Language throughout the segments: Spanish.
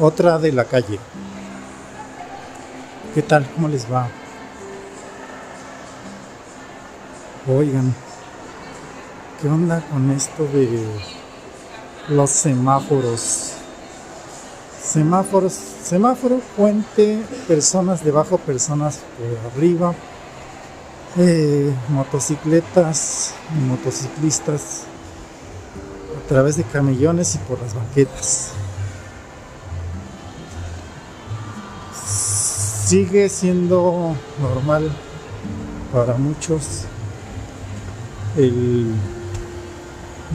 otra de la calle. ¿Qué tal? ¿Cómo les va? Oigan, ¿qué onda con esto de los semáforos? Semáforos, semáforo, puente, personas debajo, personas por arriba, eh, motocicletas, motociclistas a través de camellones y por las banquetas. Sigue siendo normal para muchos el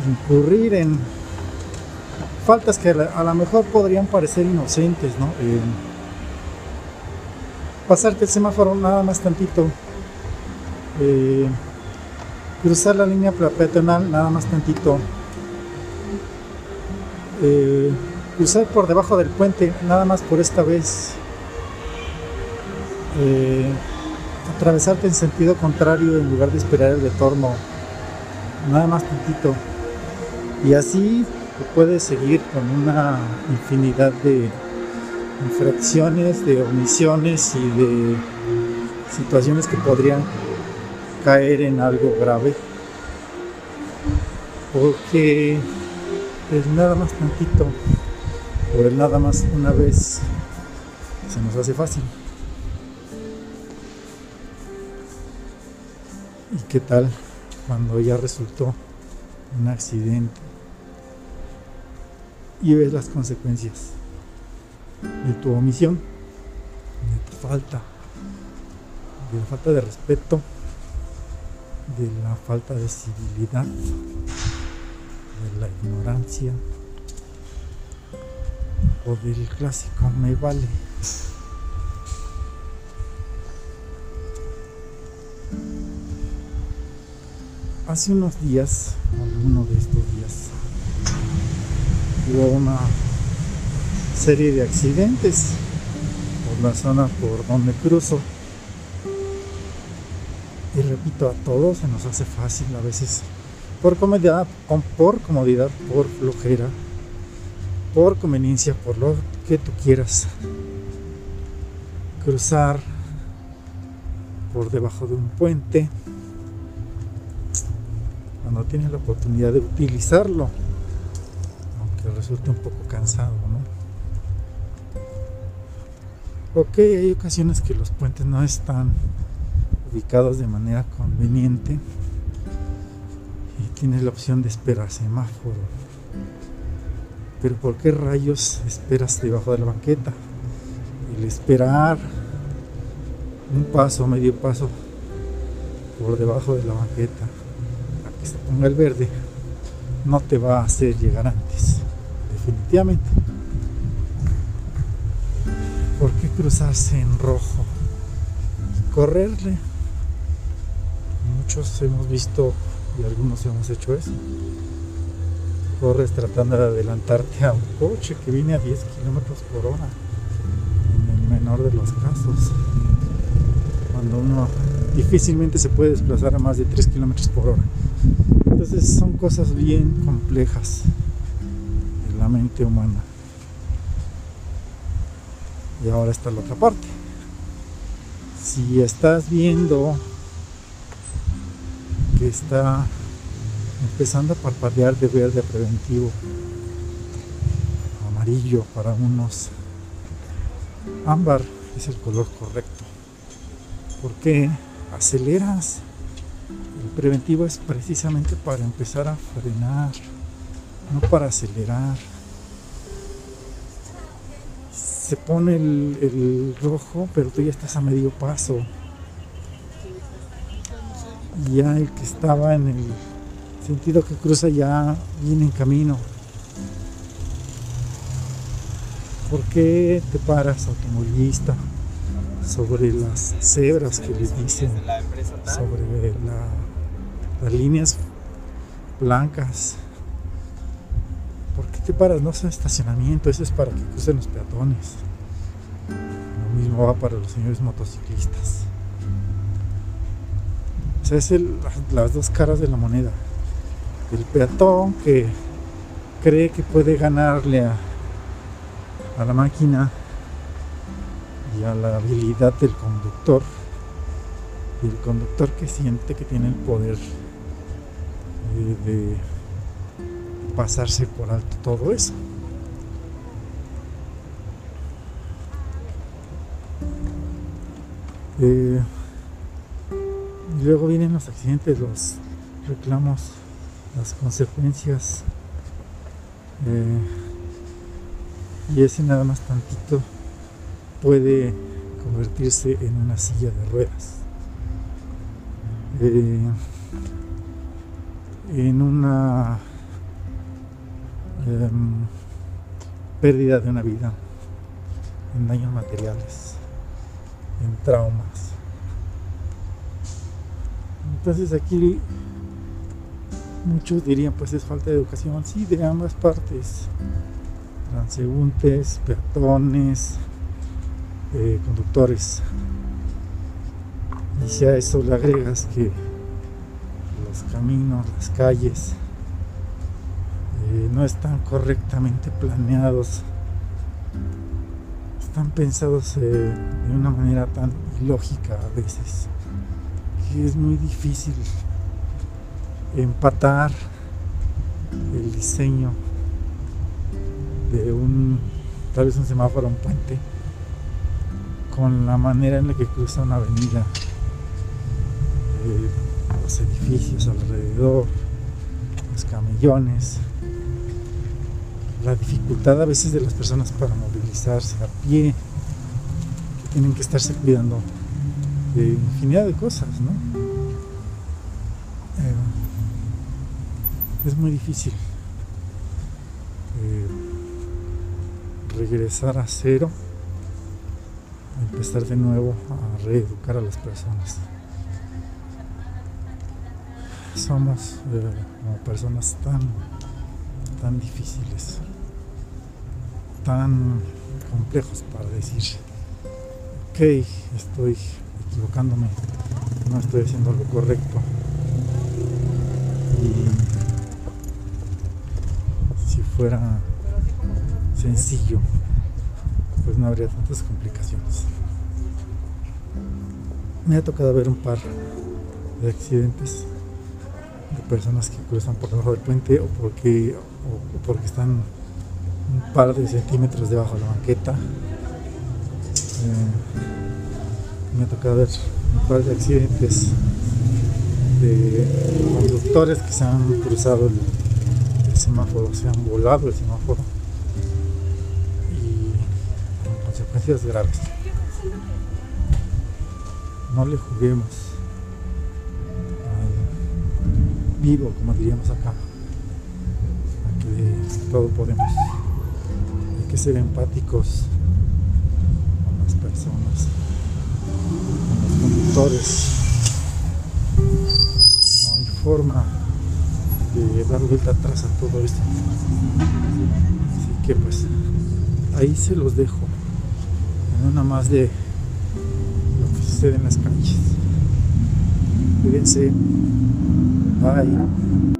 incurrir en faltas que a lo mejor podrían parecer inocentes, ¿no? Eh, pasarte el semáforo nada más tantito, eh, cruzar la línea peatonal nada más tantito, eh, cruzar por debajo del puente nada más por esta vez, eh, atravesarte en sentido contrario en lugar de esperar el retorno. Nada más tantito. Y así puedes seguir con una infinidad de infracciones, de omisiones y de situaciones que podrían caer en algo grave. Porque es nada más tantito, o el nada más una vez, se nos hace fácil. ¿Y qué tal cuando ya resultó un accidente? Y ves las consecuencias de tu omisión, de tu falta, de la falta de respeto, de la falta de civilidad, de la ignorancia o del clásico me vale. Hace unos días, alguno de estos días, hubo una serie de accidentes por la zona por donde cruzo. Y repito, a todos se nos hace fácil a veces, por comodidad, por comodidad, por flojera, por conveniencia, por lo que tú quieras, cruzar por debajo de un puente cuando tienes la oportunidad de utilizarlo, aunque resulte un poco cansado, ¿no? Ok, hay ocasiones que los puentes no están ubicados de manera conveniente y tienes la opción de esperar semáforo. Pero ¿por qué rayos esperas debajo de la banqueta? El esperar un paso, medio paso por debajo de la banqueta se ponga el verde no te va a hacer llegar antes, definitivamente. ¿Por qué cruzarse en rojo? Correrle. Muchos hemos visto y algunos hemos hecho eso. Corres tratando de adelantarte a un coche que viene a 10 kilómetros por hora, en el menor de los casos. Cuando uno difícilmente se puede desplazar a más de 3 kilómetros por hora. Entonces son cosas bien complejas en la mente humana. Y ahora está la otra parte. Si estás viendo que está empezando a parpadear de verde preventivo, amarillo para unos, ámbar es el color correcto. porque aceleras? El preventivo es precisamente para empezar a frenar, no para acelerar. Se pone el, rojo, pero tú ya estás a medio paso. Ya el que estaba en el sentido que cruza ya viene en camino. ¿Por qué te paras, automovilista, sobre las cebras que les dicen, sobre la las líneas blancas. ¿Por qué te paras? No es estacionamiento, eso es para que crucen los peatones. Lo mismo va para los señores motociclistas. O sea, es las dos caras de la moneda. El peatón que cree que puede ganarle a, a la máquina y a la habilidad del conductor. Y el conductor que siente que tiene el poder de pasarse por alto todo eso. Eh, y luego vienen los accidentes, los reclamos, las consecuencias. Eh, y ese nada más tantito puede convertirse en una silla de ruedas. Eh, en una em, pérdida de una vida, en daños materiales, en traumas. Entonces aquí muchos dirían pues es falta de educación, sí, de ambas partes, transeúntes, peatones, eh, conductores. Y si a eso le agregas que los caminos, las calles, eh, no están correctamente planeados, están pensados eh, de una manera tan ilógica a veces, que es muy difícil empatar el diseño de un tal vez un semáforo, un puente, con la manera en la que cruza una avenida, eh, los edificios alrededor, los camellones, la dificultad a veces de las personas para movilizarse a pie, que tienen que estarse cuidando de infinidad de cosas, ¿no? Eh, es muy difícil eh, regresar a cero, empezar de nuevo a reeducar a las personas. Somos eh, personas tan, tan difíciles, tan complejos para decir, ok, estoy equivocándome, no estoy haciendo lo correcto. Y si fuera sencillo, pues no habría tantas complicaciones. Me ha tocado ver un par de accidentes de personas que cruzan por debajo del puente o porque, o porque están un par de centímetros debajo de la banqueta. Eh, me ha tocado ver un par de accidentes de conductores que se han cruzado el, el semáforo, se han volado el semáforo y con consecuencias graves. No le juguemos vivo, como diríamos acá, a que todo podemos. Hay que ser empáticos con las personas, con los conductores. No hay forma de dar vuelta atrás a todo esto. Así que pues ahí se los dejo. En una más de lo que sucede en las calles. Cuídense. Aí,